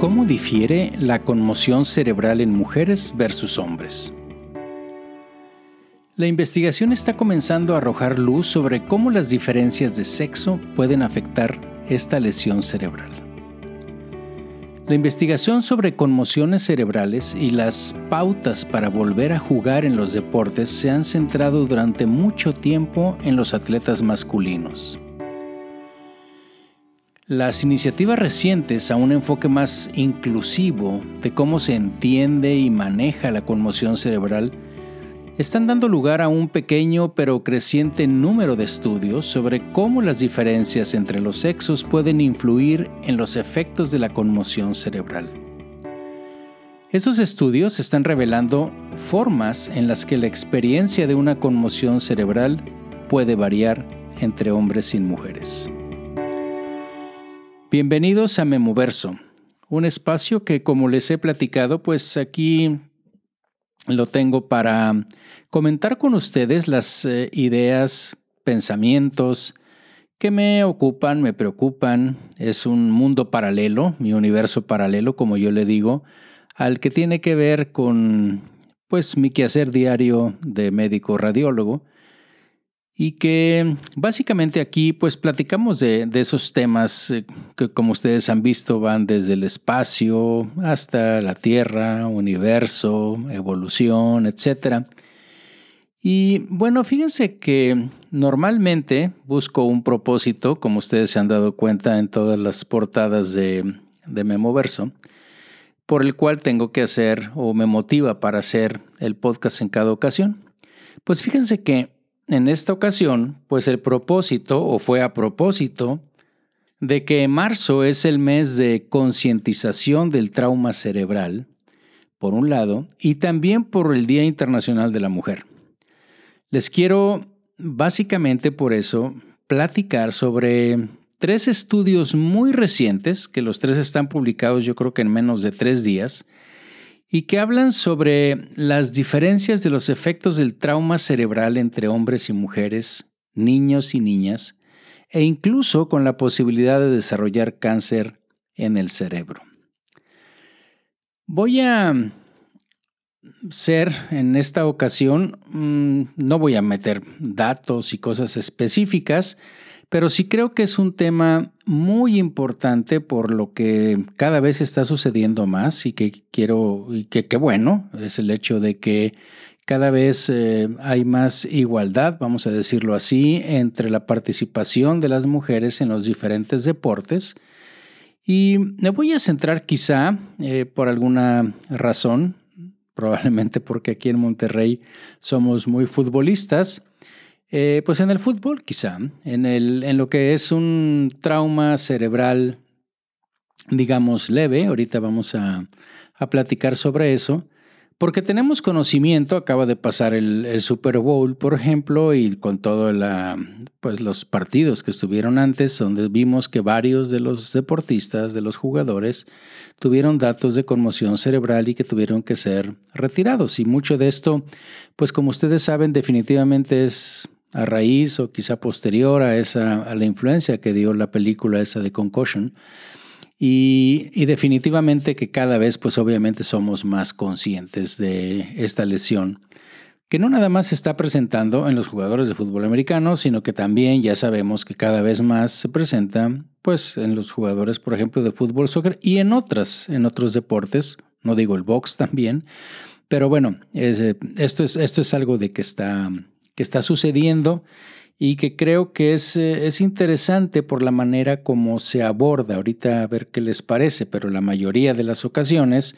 ¿Cómo difiere la conmoción cerebral en mujeres versus hombres? La investigación está comenzando a arrojar luz sobre cómo las diferencias de sexo pueden afectar esta lesión cerebral. La investigación sobre conmociones cerebrales y las pautas para volver a jugar en los deportes se han centrado durante mucho tiempo en los atletas masculinos. Las iniciativas recientes a un enfoque más inclusivo de cómo se entiende y maneja la conmoción cerebral están dando lugar a un pequeño pero creciente número de estudios sobre cómo las diferencias entre los sexos pueden influir en los efectos de la conmoción cerebral. Esos estudios están revelando formas en las que la experiencia de una conmoción cerebral puede variar entre hombres y mujeres. Bienvenidos a Memoverso, un espacio que como les he platicado, pues aquí lo tengo para comentar con ustedes las eh, ideas, pensamientos que me ocupan, me preocupan. Es un mundo paralelo, mi universo paralelo, como yo le digo, al que tiene que ver con pues mi quehacer diario de médico radiólogo y que básicamente aquí pues platicamos de, esos temas eh, que como ustedes han visto van desde el espacio hasta la Tierra, universo, evolución, etc. Y bueno, fíjense que normalmente busco un propósito, como ustedes se han dado cuenta en todas las portadas de, de Memoverso, por el cual tengo que hacer o me motiva para hacer el podcast en cada ocasión. Pues fíjense que en esta ocasión, pues el propósito, o fue a propósito, de que marzo es el mes de concientización del trauma cerebral, por un lado, y también por el Día Internacional de la Mujer. Les quiero, básicamente por eso, platicar sobre tres estudios muy recientes, que los tres están publicados yo creo que en menos de tres días, y que hablan sobre las diferencias de los efectos del trauma cerebral entre hombres y mujeres, niños y niñas, e incluso con la posibilidad de desarrollar cáncer en el cerebro. Voy a ser en esta ocasión, mm, no voy a meter datos y cosas específicas, pero sí creo que es un tema muy importante por lo que cada vez está sucediendo más y que quiero, y que, bueno, es el hecho de que cada vez eh, hay más igualdad, vamos a decirlo así, entre la participación de las mujeres en los diferentes deportes. Y me voy a centrar quizá eh, por alguna razón, probablemente porque aquí en Monterrey somos muy futbolistas, eh, pues en el fútbol, quizá, en, el, en lo que es un trauma cerebral, digamos, leve. Ahorita vamos a, a platicar sobre eso. Porque tenemos conocimiento, acaba de pasar el, Super Bowl, por ejemplo, y con todos pues los partidos que estuvieron antes, donde vimos que varios de los deportistas, de los jugadores, tuvieron datos de conmoción cerebral y que tuvieron que ser retirados. Y mucho de esto, pues como ustedes saben, definitivamente es a raíz o quizá posterior a, esa, a la influencia que dio la película esa de Concussion. Y, definitivamente que cada vez, pues obviamente somos más conscientes de esta lesión, que no nada más se está presentando en los jugadores de fútbol americano, sino que también ya sabemos que cada vez más se presenta, pues en los jugadores, por ejemplo, de fútbol, soccer y en otras, en otros deportes, no digo el box también, pero bueno, esto, es, esto es algo de que está que está sucediendo y que creo que es, eh, es, interesante por la manera como se aborda. Ahorita a ver qué les parece, pero la mayoría de las ocasiones,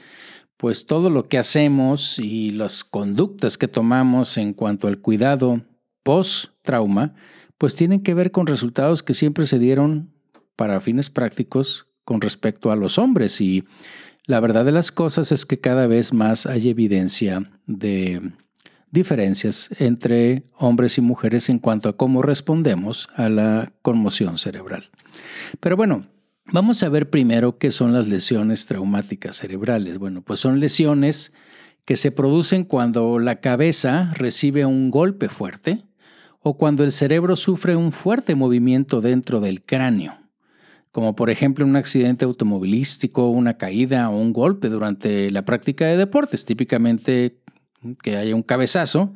pues todo lo que hacemos y las conductas que tomamos en cuanto al cuidado post-trauma, pues tienen que ver con resultados que siempre se dieron para fines prácticos con respecto a los hombres. Y la verdad de las cosas es que cada vez más hay evidencia de diferencias entre hombres y mujeres en cuanto a cómo respondemos a la conmoción cerebral. Pero bueno, vamos a ver primero qué son las lesiones traumáticas cerebrales. Bueno, pues son lesiones que se producen cuando la cabeza recibe un golpe fuerte o cuando el cerebro sufre un fuerte movimiento dentro del cráneo como por ejemplo un accidente automovilístico, una caída o un golpe durante la práctica de deportes, típicamente que haya un cabezazo,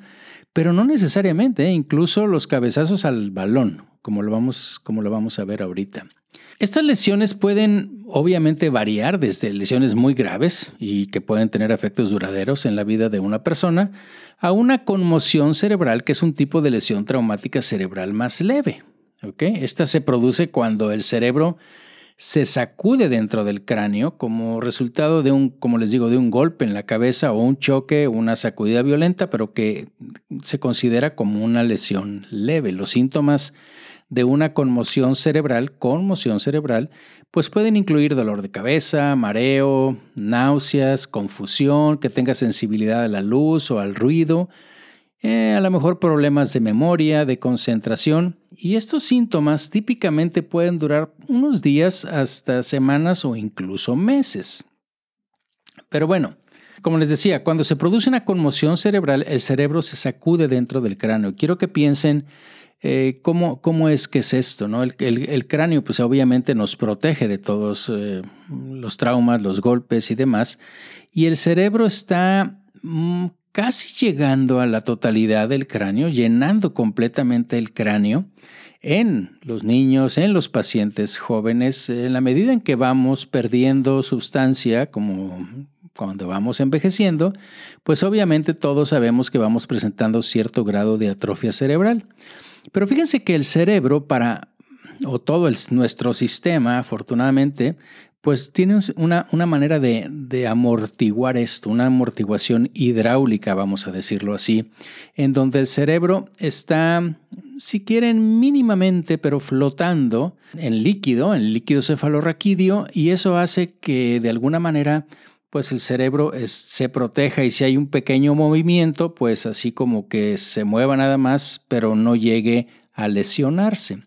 pero no necesariamente, ¿eh? incluso los cabezazos al balón, como lo, vamos, como lo vamos a ver ahorita. Estas lesiones pueden obviamente variar desde lesiones muy graves y que pueden tener efectos duraderos en la vida de una persona a una conmoción cerebral que es un tipo de lesión traumática cerebral más leve. Esta se produce cuando el cerebro se sacude dentro del cráneo como resultado de un, como les digo, de un golpe en la cabeza o un choque una sacudida violenta, pero que se considera como una lesión leve. Los síntomas de una conmoción cerebral, conmoción cerebral, pues pueden incluir dolor de cabeza, mareo, náuseas, confusión, que tenga sensibilidad a la luz o al ruido, eh, a lo mejor problemas de memoria, de concentración, y estos síntomas típicamente pueden durar unos días hasta semanas o incluso meses. Pero bueno, como les decía, cuando se produce una conmoción cerebral, el cerebro se sacude dentro del cráneo. Quiero que piensen eh, ¿cómo, ¿cómo, es que es esto? ¿no? El, cráneo, pues obviamente nos protege de todos eh, los traumas, los golpes y demás. Y el cerebro está mm, casi llegando a la totalidad del cráneo, llenando completamente el cráneo en los niños, en los pacientes jóvenes, en la medida en que vamos perdiendo sustancia, como cuando vamos envejeciendo, pues obviamente todos sabemos que vamos presentando cierto grado de atrofia cerebral. Pero fíjense que el cerebro para, o todo nuestro sistema, afortunadamente, pues tiene una, una manera de, amortiguar esto, una amortiguación hidráulica, vamos a decirlo así, en donde el cerebro está, si quieren, mínimamente, pero flotando en líquido, en líquido cefalorraquídeo, y eso hace que de alguna manera pues el cerebro se proteja y si hay un pequeño movimiento, pues así como que se mueva nada más, pero no llegue a lesionarse.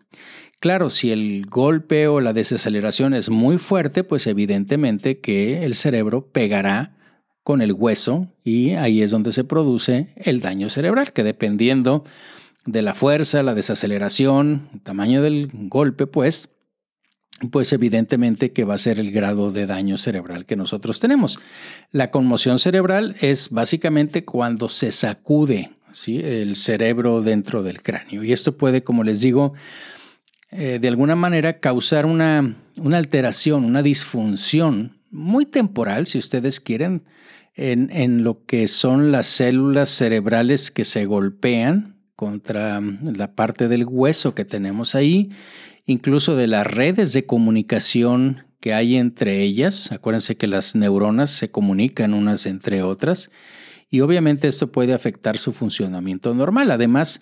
Claro, si el golpe o la desaceleración es muy fuerte, pues evidentemente que el cerebro pegará con el hueso y ahí es donde se produce el daño cerebral, que dependiendo de la fuerza, la desaceleración, el tamaño del golpe, pues pues evidentemente que va a ser el grado de daño cerebral que nosotros tenemos. La conmoción cerebral es básicamente cuando se sacude el cerebro dentro del cráneo. Y esto puede, como les digo, eh, de alguna manera causar una, una, alteración, una disfunción muy temporal, si ustedes quieren, en, en lo que son las células cerebrales que se golpean contra la parte del hueso que tenemos ahí incluso de las redes de comunicación que hay entre ellas. Acuérdense que las neuronas se comunican unas entre otras y obviamente esto puede afectar su funcionamiento normal. Además,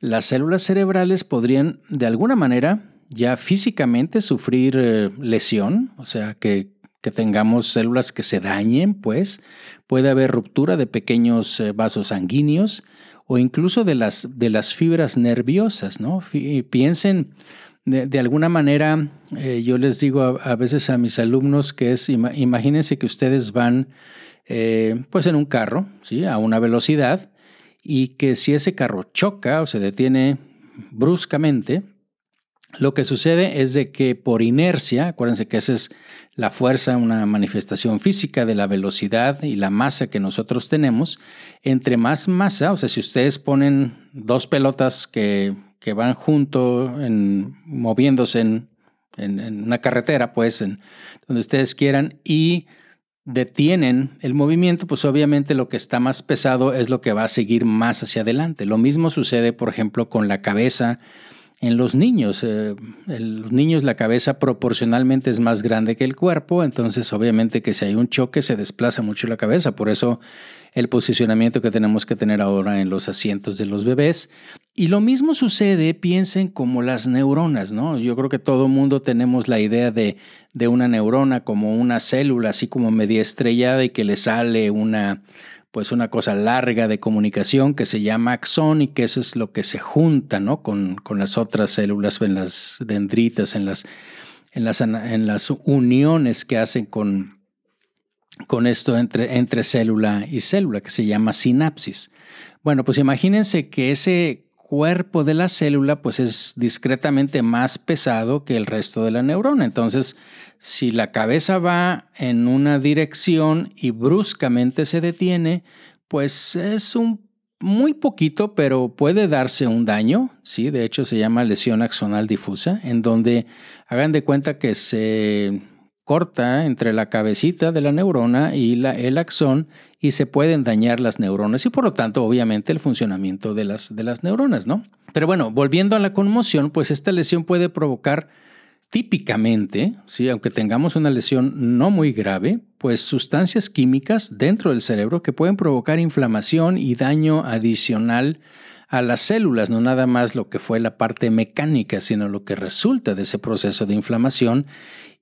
las células cerebrales podrían de alguna manera ya físicamente sufrir eh, lesión, o sea, que, tengamos células que se dañen, pues puede haber ruptura de pequeños eh, vasos sanguíneos o incluso de las, de las fibras nerviosas, ¿no? piensen de, alguna manera, eh, yo les digo a, veces a mis alumnos que es, imagínense que ustedes van pues en un carro, ¿sí? A una velocidad y que si ese carro choca o se detiene bruscamente, lo que sucede es de que por inercia, acuérdense que esa es la fuerza, una manifestación física de la velocidad y la masa que nosotros tenemos, entre más masa, o sea, si ustedes ponen dos pelotas que que van junto, en, moviéndose en, una carretera, pues, en donde ustedes quieran, y detienen el movimiento, pues obviamente lo que está más pesado es lo que va a seguir más hacia adelante. Lo mismo sucede, por ejemplo, con la cabeza en los niños. Eh, en los niños la cabeza proporcionalmente es más grande que el cuerpo, entonces obviamente que si hay un choque se desplaza mucho la cabeza. Por eso el posicionamiento que tenemos que tener ahora en los asientos de los bebés. Y lo mismo sucede, piensen como las neuronas, ¿no? Yo creo que todo mundo tenemos la idea de, de una neurona como una célula así como media estrellada y que le sale una pues una cosa larga de comunicación que se llama axón y que eso es lo que se junta ¿no? con, con las otras células, en las dendritas, en las, en las, en las uniones que hacen con, con esto entre, entre célula y célula, que se llama sinapsis. Bueno, pues imagínense que ese cuerpo de la célula pues es discretamente más pesado que el resto de la neurona. Entonces, si la cabeza va en una dirección y bruscamente se detiene, pues es un muy poquito, pero puede darse un daño, ¿sí? De hecho, se llama lesión axonal difusa, en donde hagan de cuenta que se corta entre la cabecita de la neurona y la, el axón y se pueden dañar las neuronas y por lo tanto obviamente el funcionamiento de las, de las neuronas, ¿no? Pero bueno, volviendo a la conmoción, pues esta lesión puede provocar típicamente, ¿sí? aunque tengamos una lesión no muy grave, pues sustancias químicas dentro del cerebro que pueden provocar inflamación y daño adicional a las células, no nada más lo que fue la parte mecánica, sino lo que resulta de ese proceso de inflamación.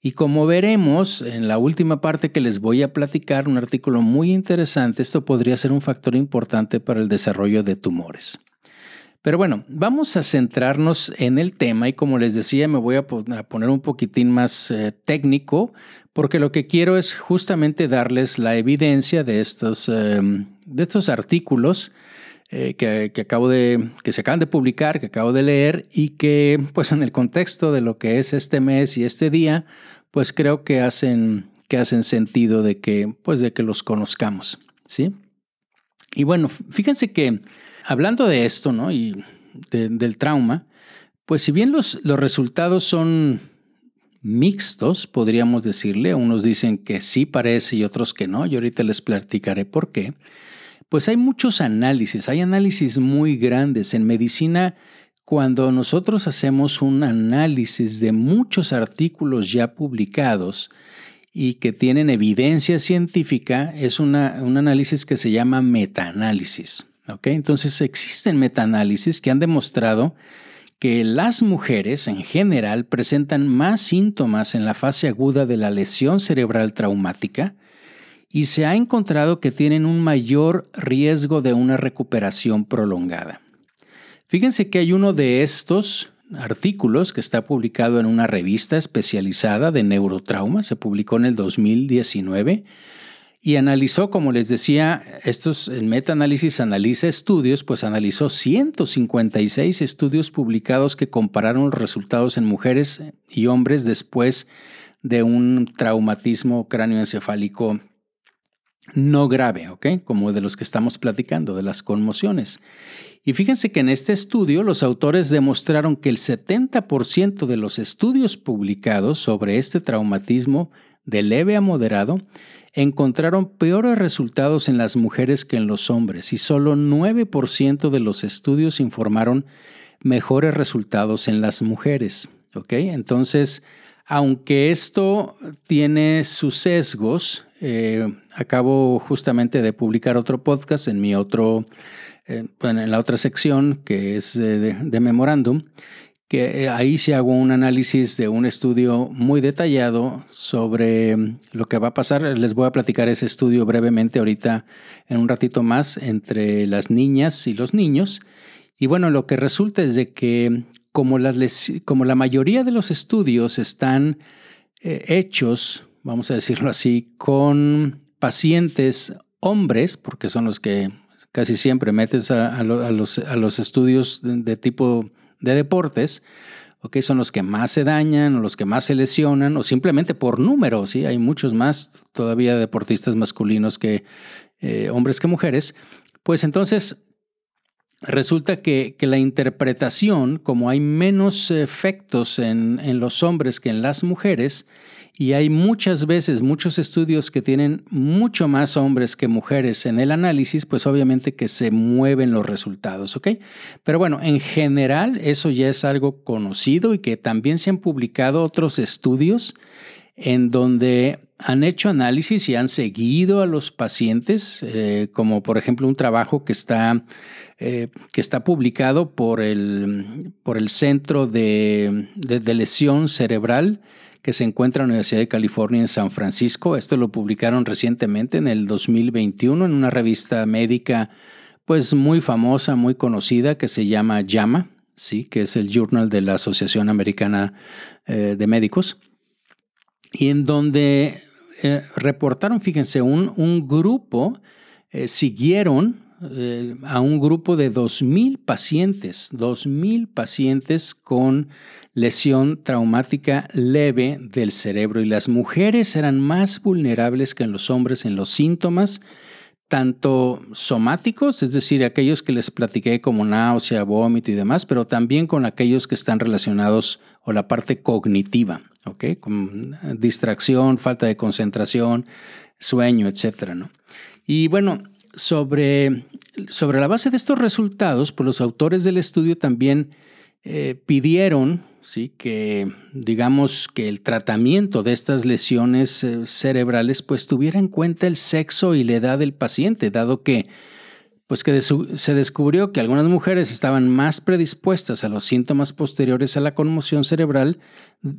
Y como veremos en la última parte que les voy a platicar, un artículo muy interesante, esto podría ser un factor importante para el desarrollo de tumores. Pero bueno, vamos a centrarnos en el tema y como les decía, me voy a poner un poquitín más eh, técnico porque lo que quiero es justamente darles la evidencia de estos, em, de estos artículos eh, que, acabo de, que se acaban de publicar, que acabo de leer y que pues en el contexto de lo que es este mes y este día, pues creo que hacen, que hacen sentido de que, pues de que los conozcamos, ¿sí? Y bueno, fíjense que hablando de esto, ¿no? Y del trauma, pues si bien los, los resultados son mixtos, podríamos decirle, unos dicen que sí parece y otros que no, y ahorita les platicaré por qué, pues hay muchos análisis, hay análisis muy grandes. En medicina, cuando nosotros hacemos un análisis de muchos artículos ya publicados, y que tienen evidencia científica, es un análisis que se llama metaanálisis. Entonces existen metaanálisis que han demostrado que las mujeres en general presentan más síntomas en la fase aguda de la lesión cerebral traumática y se ha encontrado que tienen un mayor riesgo de una recuperación prolongada. Fíjense que hay uno de estos artículos que está publicado en una revista especializada de neurotrauma, se publicó en el 2019 y analizó, como les decía, estos, el metaanálisis analiza estudios, pues analizó 156 estudios publicados que compararon los resultados en mujeres y hombres después de un traumatismo cráneoencefálico no grave, ¿ok? Como de los que estamos platicando, de las conmociones. Y fíjense que en este estudio los autores demostraron que el 70% de los estudios publicados sobre este traumatismo de leve a moderado encontraron peores resultados en las mujeres que en los hombres y solo 9% de los estudios informaron mejores resultados en las mujeres. Entonces, aunque esto tiene sus sesgos, eh, acabo justamente de publicar otro podcast en mi otro, eh, en la otra sección que es de, Memorándum, que eh, ahí sí hago un análisis de un estudio muy detallado sobre mm, lo que va a pasar. Les voy a platicar ese estudio brevemente ahorita en un ratito más entre las niñas y los niños. Y bueno, lo que resulta es de que como, las, como la mayoría de los estudios están hechos, vamos a decirlo así, con pacientes hombres, porque son los que casi siempre metes a, los, a los, estudios de tipo de deportes, okay, son los que más se dañan o los que más se lesionan o simplemente por número, ¿sí? hay muchos más todavía deportistas masculinos que eh, hombres que mujeres, pues entonces resulta que, que, la interpretación, como hay menos efectos en, en los hombres que en las mujeres, y hay muchas veces muchos estudios que tienen mucho más hombres que mujeres en el análisis, pues obviamente que se mueven los resultados, ¿ok? Pero bueno, en general eso ya es algo conocido y que también se han publicado otros estudios en donde han hecho análisis y han seguido a los pacientes, eh, como por ejemplo un trabajo que está, eh, que está publicado por el, por el Centro de, de Lesión Cerebral que se encuentra en la Universidad de California en San Francisco. Esto lo publicaron recientemente en el 2021 en una revista médica pues muy famosa, muy conocida que se llama JAMA, ¿sí? que es el Journal de la Asociación Americana eh, de Médicos, y en donde eh, reportaron, fíjense, un, grupo, eh, siguieron eh, a un grupo de 2.000 pacientes, 2.000 pacientes con lesión traumática leve del cerebro y las mujeres eran más vulnerables que los hombres en los síntomas, tanto somáticos, es decir, aquellos que les platiqué como náusea, vómito y demás, pero también con aquellos que están relacionados o la parte cognitiva, ¿ok? Con distracción, falta de concentración, sueño, etcétera, ¿no? Y bueno, sobre, sobre la base de estos resultados, pues los autores del estudio también eh, pidieron ¿sí? que, digamos, que el tratamiento de estas lesiones eh, cerebrales pues tuviera en cuenta el sexo y la edad del paciente, dado que pues que se descubrió que algunas mujeres estaban más predispuestas a los síntomas posteriores a la conmoción cerebral,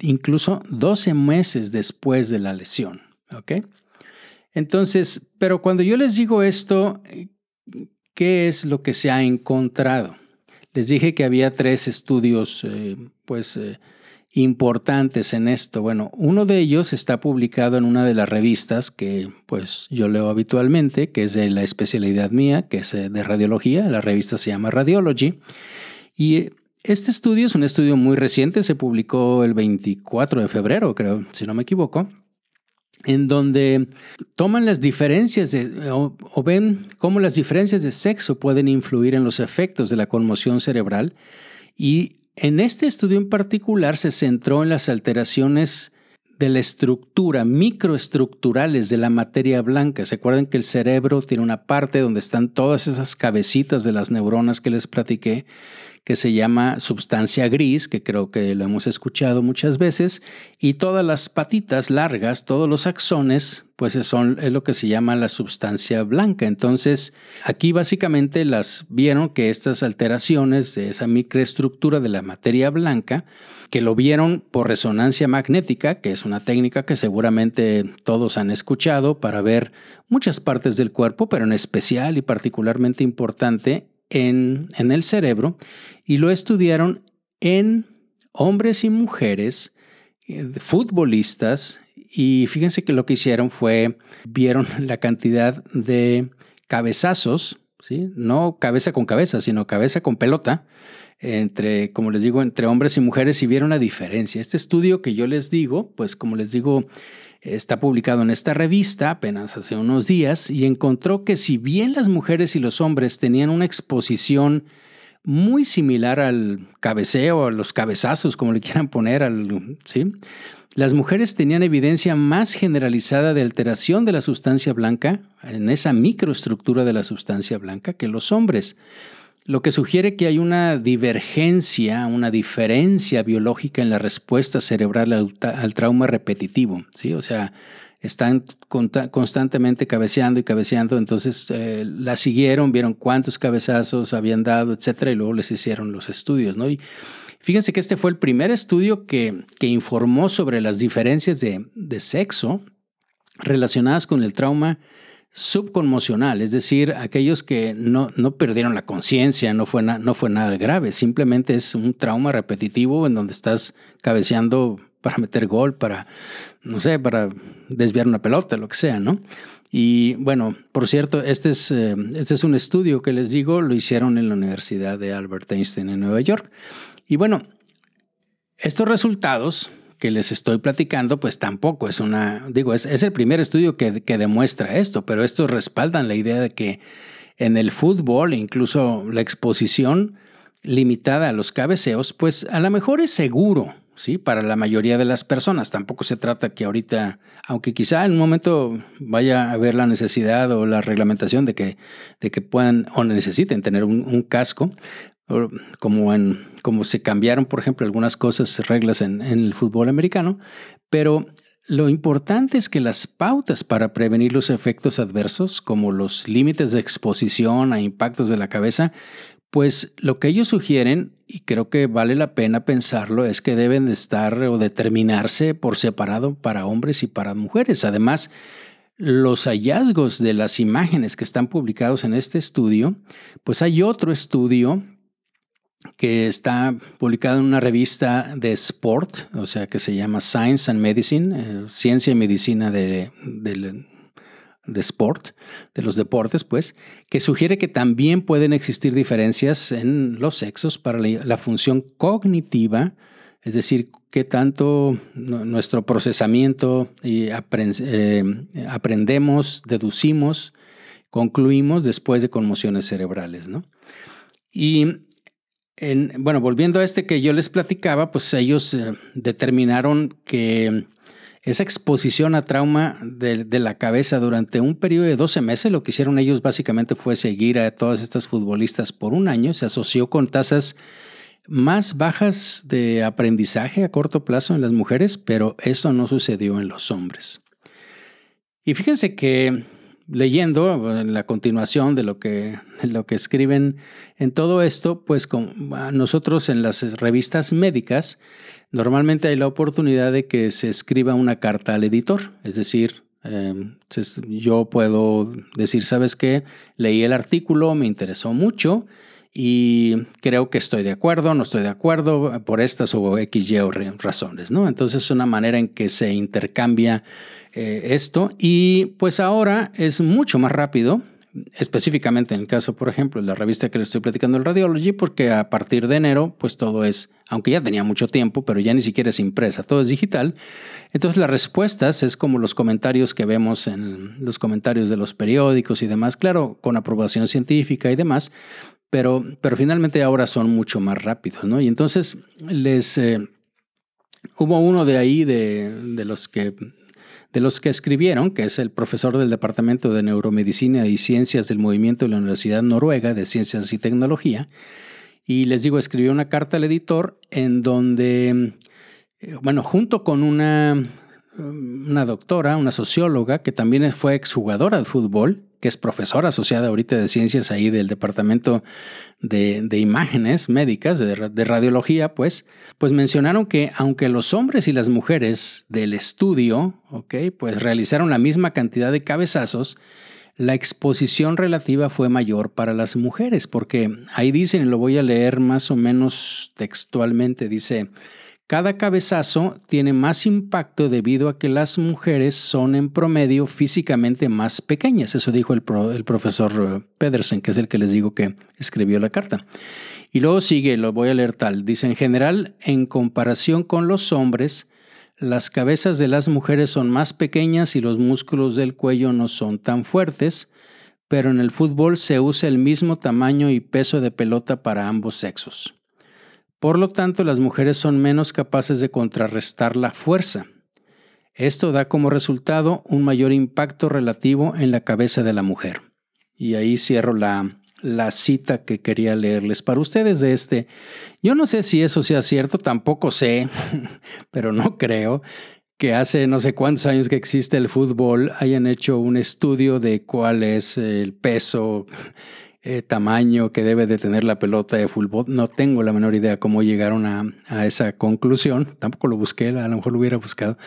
incluso 12 meses después de la lesión. Entonces, pero cuando yo les digo esto, ¿qué es lo que se ha encontrado? Les dije que había tres estudios, eh, pues, eh, importantes en esto. Bueno, uno de ellos está publicado en una de las revistas que, pues, yo leo habitualmente, que es de la especialidad mía, que es eh, de radiología. La revista se llama Radiology. Y este estudio es un estudio muy reciente, se publicó el 24 de febrero, creo, si no me equivoco en donde toman las diferencias o, ven cómo las diferencias de sexo pueden influir en los efectos de la conmoción cerebral y en este estudio en particular se centró en las alteraciones de la estructura, microestructurales de la materia blanca. ¿Se acuerdan que el cerebro tiene una parte donde están todas esas cabecitas de las neuronas que les platiqué? Que se llama sustancia gris, que creo que lo hemos escuchado muchas veces, y todas las patitas largas, todos los axones, pues son, es lo que se llama la sustancia blanca. Entonces, aquí básicamente las vieron que estas alteraciones de esa microestructura de la materia blanca, que lo vieron por resonancia magnética, que es una técnica que seguramente todos han escuchado para ver muchas partes del cuerpo, pero en especial y particularmente importante en, el cerebro y lo estudiaron en hombres y mujeres, eh, futbolistas, y fíjense que lo que hicieron fue, vieron la cantidad de cabezazos, ¿sí? no cabeza con cabeza, sino cabeza con pelota, entre, como les digo, entre hombres y mujeres y vieron la diferencia. Este estudio que yo les digo, pues como les digo, Está publicado en esta revista apenas hace unos días y encontró que si bien las mujeres y los hombres tenían una exposición muy similar al cabeceo, a los cabezazos, como le quieran poner, al, ¿sí? las mujeres tenían evidencia más generalizada de alteración de la sustancia blanca, en esa microestructura de la sustancia blanca, que los hombres lo que sugiere que hay una divergencia, una diferencia biológica en la respuesta cerebral al, trauma repetitivo, ¿sí? O sea, están constantemente cabeceando y cabeceando, entonces eh, la siguieron, vieron cuántos cabezazos habían dado, etcétera, y luego les hicieron los estudios, ¿no? Y fíjense que este fue el primer estudio que, que informó sobre las diferencias de, de sexo relacionadas con el trauma subconmocional, es decir, aquellos que no, no perdieron la conciencia, no, fue no fue nada grave, simplemente es un trauma repetitivo en donde estás cabeceando para meter gol, para, no sé, para desviar una pelota, lo que sea, ¿no? Y bueno, por cierto, este es, eh, este es un estudio que les digo, lo hicieron en la Universidad de Albert Einstein en Nueva York. Y bueno, estos resultados que les estoy platicando, pues tampoco es una, digo, es, el primer estudio que, que, demuestra esto, pero estos respaldan la idea de que en el fútbol, incluso la exposición limitada a los cabeceos, pues a lo mejor es seguro, ¿sí? Para la mayoría de las personas. Tampoco se trata que ahorita, aunque quizá en un momento vaya a haber la necesidad o la reglamentación de que, de que puedan o necesiten tener un, un casco, como, en, como se cambiaron, por ejemplo, algunas cosas, reglas en, el fútbol americano, pero lo importante es que las pautas para prevenir los efectos adversos, como los límites de exposición a impactos de la cabeza, pues lo que ellos sugieren, y creo que vale la pena pensarlo, es que deben de estar o determinarse por separado para hombres y para mujeres. Además, los hallazgos de las imágenes que están publicados en este estudio, pues hay otro estudio que está publicado en una revista de sport, o sea, que se llama Science and Medicine, eh, Ciencia y Medicina de, de sport, de los deportes, pues, que sugiere que también pueden existir diferencias en los sexos para la, función cognitiva, es decir, qué tanto nuestro procesamiento y eh, aprendemos, deducimos, concluimos después de conmociones cerebrales, ¿no? Y bueno, volviendo a este que yo les platicaba, pues ellos eh, determinaron que esa exposición a trauma de, la cabeza durante un periodo de 12 meses, lo que hicieron ellos básicamente fue seguir a todas estas futbolistas por un año, se asoció con tasas más bajas de aprendizaje a corto plazo en las mujeres, pero eso no sucedió en los hombres. Y fíjense que leyendo en la continuación de lo que, lo que escriben en todo esto, pues con, nosotros en las revistas médicas normalmente hay la oportunidad de que se escriba una carta al editor, es decir, em, yo puedo decir, ¿sabes qué? Leí el artículo, me interesó mucho y creo que estoy de acuerdo, no estoy de acuerdo por estas o X, o razones, ¿no? Entonces es una manera en que se intercambia eh, esto y pues ahora es mucho más rápido, específicamente en el caso, por ejemplo, de la revista que le estoy platicando, el Radiology, porque a partir de enero, pues todo es, aunque ya tenía mucho tiempo, pero ya ni siquiera es impresa, todo es digital. Entonces las respuestas es como los comentarios que vemos en los comentarios de los periódicos y demás, claro, con aprobación científica y demás, pero, pero finalmente ahora son mucho más rápidos, ¿no? Y entonces les... Eh, hubo uno de ahí, de, de los que de los que escribieron, que es el profesor del Departamento de Neuromedicina y Ciencias del Movimiento de la Universidad Noruega de Ciencias y Tecnología. Y les digo, escribió una carta al editor en donde, eh, bueno, junto con una, una doctora, una socióloga, que también fue exjugadora de fútbol, que es profesora asociada ahorita de ciencias ahí del departamento de, imágenes médicas, de, radiología, pues, pues mencionaron que aunque los hombres y las mujeres del estudio, ok, pues realizaron la misma cantidad de cabezazos, la exposición relativa fue mayor para las mujeres, porque ahí dicen, y lo voy a leer más o menos textualmente, dice, cada cabezazo tiene más impacto debido a que las mujeres son en promedio físicamente más pequeñas. Eso dijo el, profesor eh, Pedersen, que es el que les digo que escribió la carta. Y luego sigue, lo voy a leer tal. Dice, en general, en comparación con los hombres, las cabezas de las mujeres son más pequeñas y los músculos del cuello no son tan fuertes, pero en el fútbol se usa el mismo tamaño y peso de pelota para ambos sexos. Por lo tanto, las mujeres son menos capaces de contrarrestar la fuerza. Esto da como resultado un mayor impacto relativo en la cabeza de la mujer. Y ahí cierro la, la cita que quería leerles para ustedes de este. Yo no sé si eso sea cierto, tampoco sé, pero no creo que hace no sé cuántos años que existe el fútbol hayan hecho un estudio de cuál es el peso eh, tamaño que debe de tener la pelota de fútbol. No tengo la menor idea cómo llegaron a, esa conclusión. Tampoco lo busqué, a lo mejor lo hubiera buscado.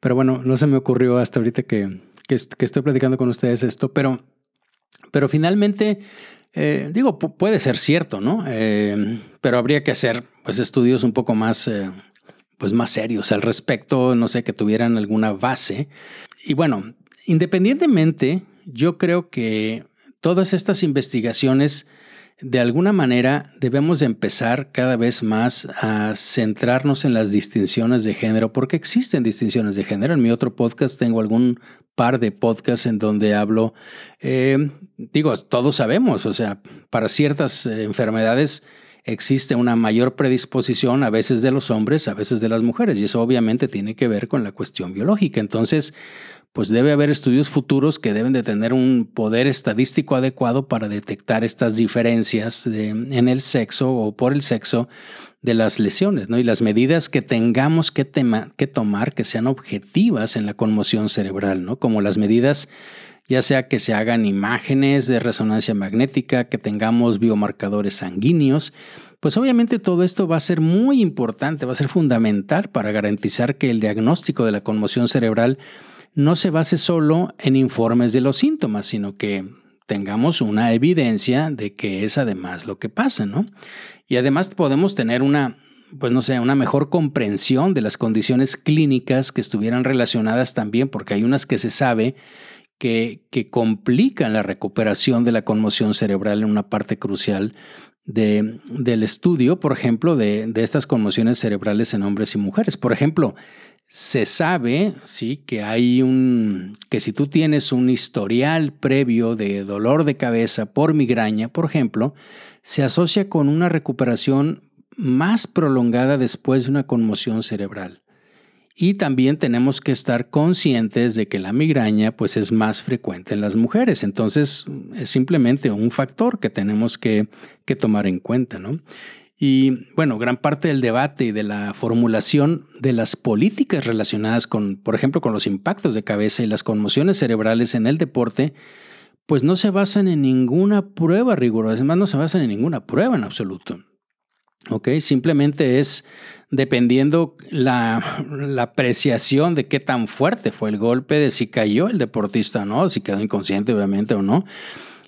Pero bueno, no se me ocurrió hasta ahorita que, que, estoy platicando con ustedes esto. Pero, pero finalmente, eh, digo, puede ser cierto, ¿no? Eh, pero habría que hacer pues, estudios un poco más, pues, más serios al respecto, no sé, que tuvieran alguna base. Y bueno, independientemente, yo creo que Todas estas investigaciones, de alguna manera, debemos empezar cada vez más a centrarnos en las distinciones de género, porque existen distinciones de género. En mi otro podcast tengo algún par de podcasts en donde hablo, eh, digo, todos sabemos, o sea, para ciertas eh, enfermedades existe una mayor predisposición a veces de los hombres, a veces de las mujeres, y eso obviamente tiene que ver con la cuestión biológica. Entonces, pues debe haber estudios futuros que deben de tener un poder estadístico adecuado para detectar estas diferencias en el sexo o por el sexo de las lesiones, ¿no? Y las medidas que tengamos que, que tomar que sean objetivas en la conmoción cerebral, ¿no? Como las medidas ya sea que se hagan imágenes de resonancia magnética, que tengamos biomarcadores sanguíneos, pues obviamente todo esto va a ser muy importante, va a ser fundamental para garantizar que el diagnóstico de la conmoción cerebral no se base solo en informes de los síntomas, sino que tengamos una evidencia de que es además lo que pasa, ¿no? Y además podemos tener una, pues no sé, una mejor comprensión de las condiciones clínicas que estuvieran relacionadas también, porque hay unas que se sabe que, que complican la recuperación de la conmoción cerebral en una parte crucial de, del estudio, por ejemplo, de, de, estas conmociones cerebrales en hombres y mujeres. Por ejemplo, se sabe, sí, que hay un, que si tú tienes un historial previo de dolor de cabeza por migraña, por ejemplo, se asocia con una recuperación más prolongada después de una conmoción cerebral. Y también tenemos que estar conscientes de que la migraña pues es más frecuente en las mujeres. Entonces es simplemente un factor que tenemos que, que tomar en cuenta. ¿no? Y bueno, gran parte del debate y de la formulación de las políticas relacionadas con, por ejemplo, con los impactos de cabeza y las conmociones cerebrales en el deporte, pues no se basan en ninguna prueba rigurosa, además no se basan en ninguna prueba en absoluto. ¿Ok? Simplemente es dependiendo la, la, apreciación de qué tan fuerte fue el golpe, de si cayó el deportista o no, si quedó inconsciente obviamente o no.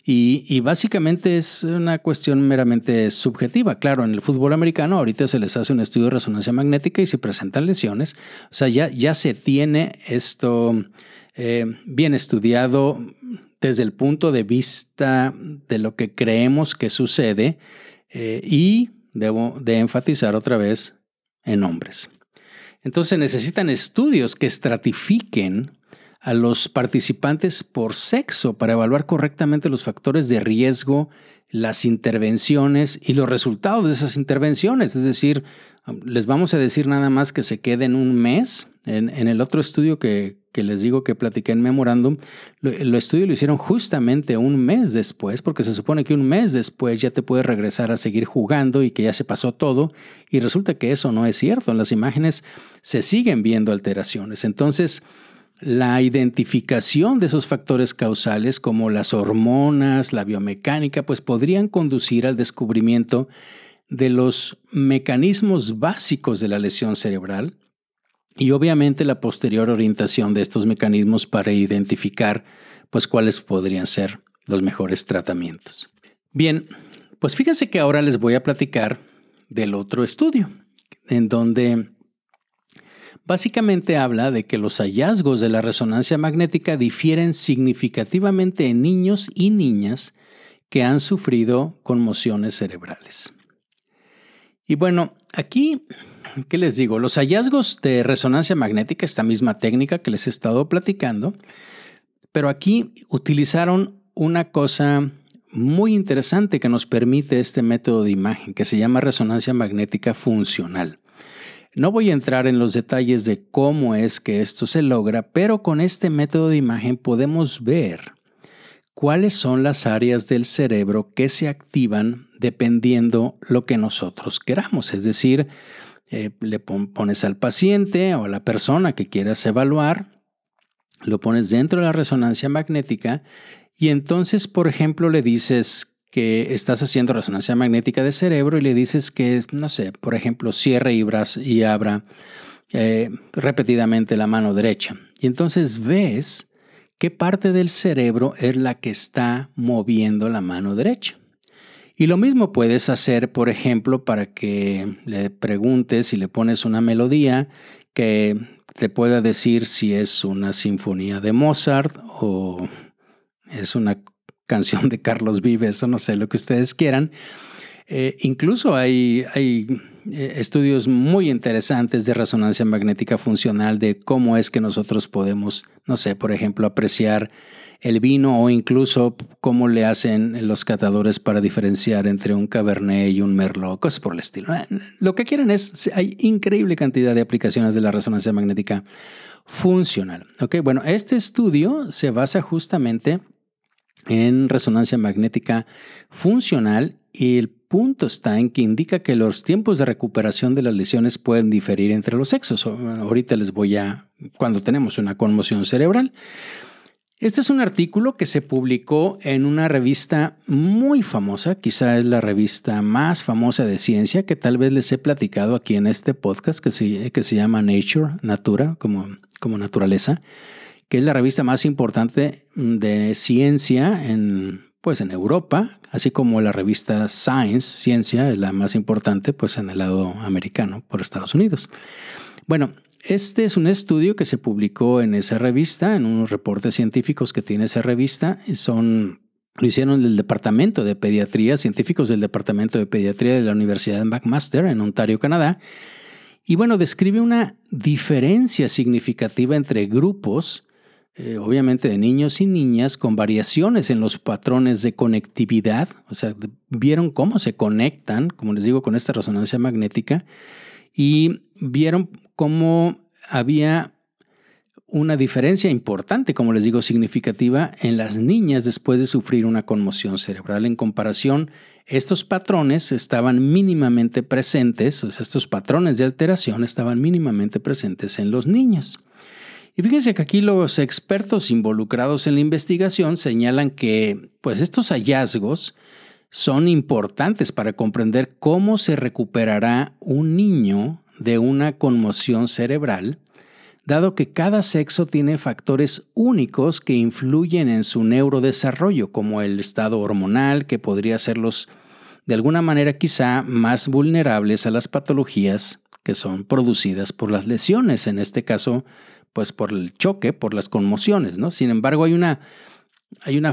Y, básicamente es una cuestión meramente subjetiva. Claro, en el fútbol americano ahorita se les hace un estudio de resonancia magnética y se presentan lesiones. O sea, ya, ya se tiene esto eh, bien estudiado desde el punto de vista de lo que creemos que sucede eh, y debo de enfatizar otra vez en hombres. Entonces necesitan estudios que estratifiquen a los participantes por sexo para evaluar correctamente los factores de riesgo, las intervenciones y los resultados de esas intervenciones. Es decir, les vamos a decir nada más que se queden un mes. En, el otro estudio que, les digo que platiqué en Memorándum, el estudio lo hicieron justamente un mes después, porque se supone que un mes después ya te puedes regresar a seguir jugando y que ya se pasó todo, y resulta que eso no es cierto. En las imágenes se siguen viendo alteraciones. Entonces, la identificación de esos factores causales como las hormonas, la biomecánica, pues podrían conducir al descubrimiento de los mecanismos básicos de la lesión cerebral y obviamente la posterior orientación de estos mecanismos para identificar pues cuáles podrían ser los mejores tratamientos. Bien, pues fíjense que ahora les voy a platicar del otro estudio en donde básicamente habla de que los hallazgos de la resonancia magnética difieren significativamente en niños y niñas que han sufrido conmociones cerebrales. Y bueno, aquí, ¿qué les digo? Los hallazgos de resonancia magnética, esta misma técnica que les he estado platicando, pero aquí utilizaron una cosa muy interesante que nos permite este método de imagen, que se llama resonancia magnética funcional. No voy a entrar en los detalles de cómo es que esto se logra, pero con este método de imagen podemos ver cuáles son las áreas del cerebro que se activan dependiendo lo que nosotros queramos. Es decir, eh, le pones al paciente o a la persona que quieras evaluar, lo pones dentro de la resonancia magnética y entonces, por ejemplo, le dices que estás haciendo resonancia magnética de cerebro y le dices que, no sé, por ejemplo, cierre y, y abra eh, repetidamente la mano derecha. Y entonces ves qué parte del cerebro es la que está moviendo la mano derecha. Y lo mismo puedes hacer, por ejemplo, para que le preguntes y le pones una melodía que te pueda decir si es una sinfonía de Mozart o es una canción de Carlos Vives o no sé, lo que ustedes quieran. Eh, incluso hay, hay eh, estudios muy interesantes de resonancia magnética funcional de cómo es que nosotros podemos, no sé, por ejemplo, apreciar el vino o incluso cómo le hacen los catadores para diferenciar entre un cabernet y un merlot, cosas por el estilo. Eh, lo que quieren es, hay increíble cantidad de aplicaciones de la resonancia magnética funcional. Ok, bueno, este estudio se basa justamente en resonancia magnética funcional y el punto está en que indica que los tiempos de recuperación de las lesiones pueden diferir entre los sexos. Ahorita les voy a, cuando tenemos una conmoción cerebral. Este es un artículo que se publicó en una revista muy famosa, quizá es la revista más famosa de ciencia que tal vez les he platicado aquí en este podcast que se, que se llama Nature, Natura, como, como naturaleza que es la revista más importante de ciencia en, pues, en Europa, así como la revista Science, Ciencia, es la más importante pues, en el lado americano, por Estados Unidos. Bueno, este es un estudio que se publicó en esa revista, en unos reportes científicos que tiene esa revista. Son, lo hicieron del Departamento de Pediatría, científicos del Departamento de Pediatría de la Universidad de McMaster en Ontario, Canadá. Y bueno, describe una diferencia significativa entre grupos, eh, obviamente de niños y niñas, con variaciones en los patrones de conectividad. O sea, vieron cómo se conectan, como les digo, con esta resonancia magnética y vieron cómo había una diferencia importante, como les digo, significativa en las niñas después de sufrir una conmoción cerebral. En comparación, estos patrones estaban mínimamente presentes, o sea, estos patrones de alteración estaban mínimamente presentes en los niños. Y fíjense que aquí los expertos involucrados en la investigación señalan que pues estos hallazgos son importantes para comprender cómo se recuperará un niño de una conmoción cerebral, dado que cada sexo tiene factores únicos que influyen en su neurodesarrollo, como el estado hormonal, que podría hacerlos de alguna manera quizá más vulnerables a las patologías que son producidas por las lesiones, en este caso, pues por el choque, por las conmociones, ¿no? Sin embargo, hay una, hay una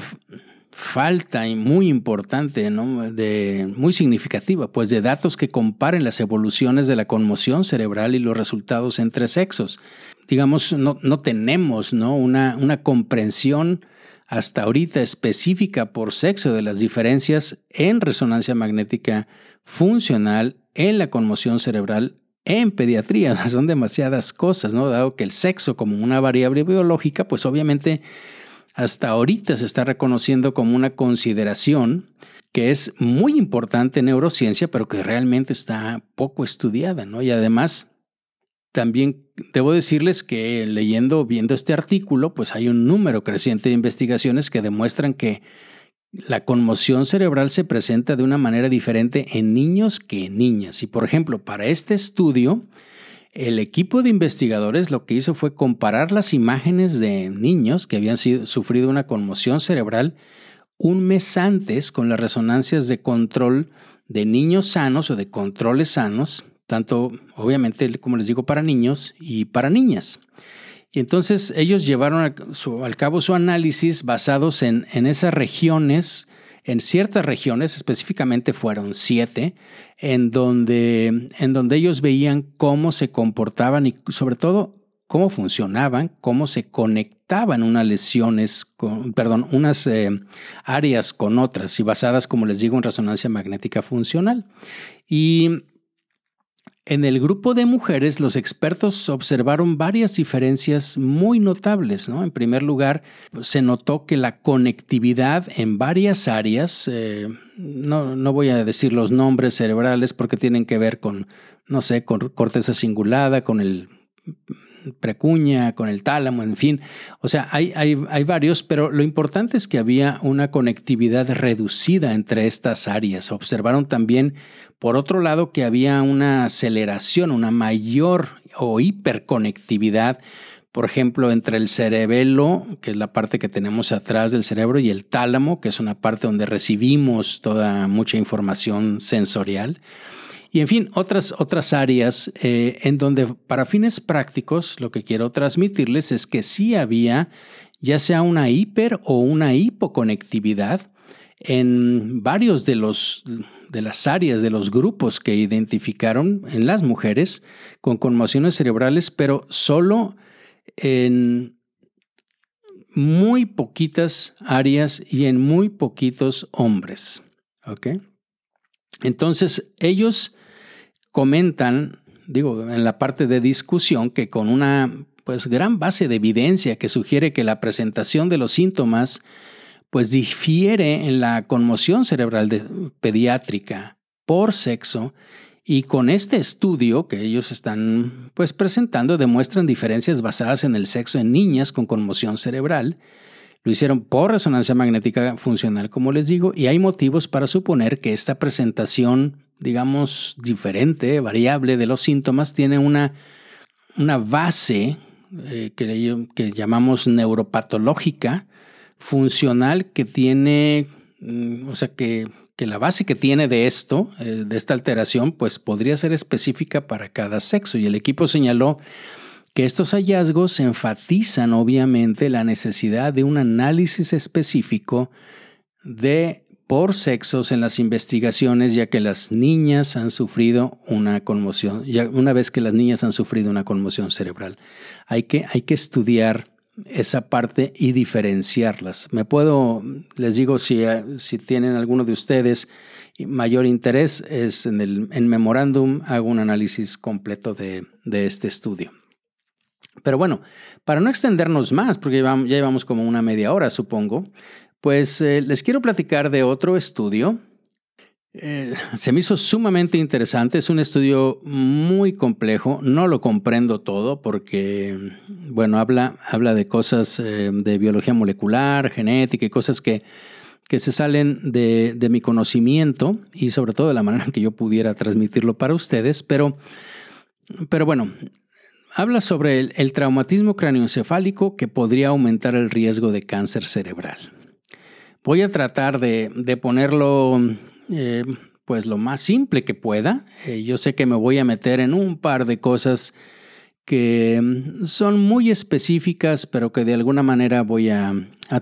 falta muy importante, de, muy significativa, pues de datos que comparen las evoluciones de la conmoción cerebral y los resultados entre sexos. Digamos, no, no tenemos ¿no? Una, una comprensión hasta ahorita específica por sexo de las diferencias en resonancia magnética funcional en la conmoción cerebral en pediatría. son demasiadas cosas, ¿no? Dado que el sexo como una variable biológica, pues obviamente hasta ahorita se está reconociendo como una consideración que es muy importante en neurociencia, pero que realmente está poco estudiada. Y además, también debo decirles que leyendo, viendo este artículo, pues hay un número creciente de investigaciones que demuestran que la conmoción cerebral se presenta de una manera diferente en niños que en niñas. Y por ejemplo, para este estudio, el equipo de investigadores lo que hizo fue comparar las imágenes de niños que habían sufrido una conmoción cerebral un mes antes con las resonancias de control de niños sanos o de controles sanos, tanto obviamente, como les digo, para niños y para niñas. Y entonces ellos llevaron al, cabo su análisis basados en, en esas regiones en ciertas regiones, específicamente fueron siete, en donde, en donde ellos veían cómo se comportaban y sobre todo cómo funcionaban, cómo se conectaban unas lesiones, perdón, unas eh, áreas con otras y basadas, como les digo, en resonancia magnética funcional. Y en el grupo de mujeres, los expertos observaron varias diferencias muy notables. ¿no? En primer lugar, se notó que la conectividad en varias áreas, eh, no, no, voy a decir los nombres cerebrales porque tienen que ver con, no sé, con corteza cingulada, con el precuña, con el tálamo, en fin. O sea, hay, hay, hay, varios, pero lo importante es que había una conectividad reducida entre estas áreas. Observaron también, por otro lado, que había una aceleración, una mayor o hiperconectividad, por ejemplo, entre el cerebelo, que es la parte que tenemos atrás del cerebro, y el tálamo, que es una parte donde recibimos toda mucha información sensorial. Y en fin, otras, otras áreas eh, en donde para fines prácticos lo que quiero transmitirles es que sí había ya sea una hiper o una hipoconectividad en varios de los de las áreas de los grupos que identificaron en las mujeres con conmociones cerebrales, pero solo en muy poquitas áreas y en muy poquitos hombres. Entonces, ellos comentan, digo, en la parte de discusión, que con una pues gran base de evidencia que sugiere que la presentación de los síntomas pues difiere en la conmoción cerebral pediátrica por sexo y con este estudio que ellos están pues presentando demuestran diferencias basadas en el sexo en niñas con conmoción cerebral. Lo hicieron por resonancia magnética funcional, como les digo, y hay motivos para suponer que esta presentación digamos, diferente, variable de los síntomas, tiene una, una base eh, que, llamamos neuropatológica, funcional, que tiene, mm, o sea, que, que, la base que tiene de esto, eh, de esta alteración, pues podría ser específica para cada sexo. Y el equipo señaló que estos hallazgos enfatizan obviamente la necesidad de un análisis específico de por sexos en las investigaciones, ya que las niñas han sufrido una conmoción, ya una vez que las niñas han sufrido una conmoción cerebral. Hay que, hay que estudiar esa parte y diferenciarlas. Me puedo, les digo, si, si tienen alguno de ustedes mayor interés, es en el en memorándum hago un análisis completo de, de este estudio. Pero bueno, para no extendernos más, porque ya llevamos como una media hora, supongo, pues eh, les quiero platicar de otro estudio. Eh, se me hizo sumamente interesante, es un estudio muy complejo, no lo comprendo todo porque, bueno, habla, habla de cosas eh, de biología molecular, genética y cosas que, que se salen de, de, mi conocimiento y sobre todo de la manera en que yo pudiera transmitirlo para ustedes, pero, pero bueno, habla sobre el, el traumatismo cráneoencefálico que podría aumentar el riesgo de cáncer cerebral. Voy a tratar de, ponerlo eh, pues lo más simple que pueda. Eh, yo sé que me voy a meter en un par de cosas que mm, son muy específicas, pero que de alguna manera voy a,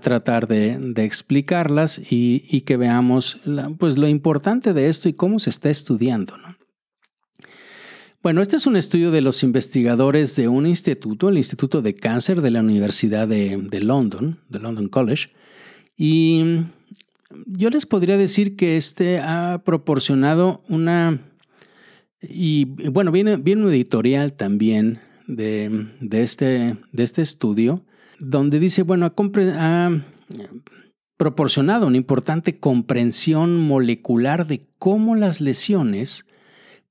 tratar de, explicarlas y, que veamos pues lo importante de esto y cómo se está estudiando. Bueno, este es un estudio de los investigadores de un instituto, el Instituto de Cáncer de la Universidad de, de London, de London College, y yo les podría decir que este ha proporcionado una, y bueno, viene, viene un editorial también de, este, de este estudio, donde dice, bueno, ha, ha proporcionado una importante comprensión molecular de cómo las lesiones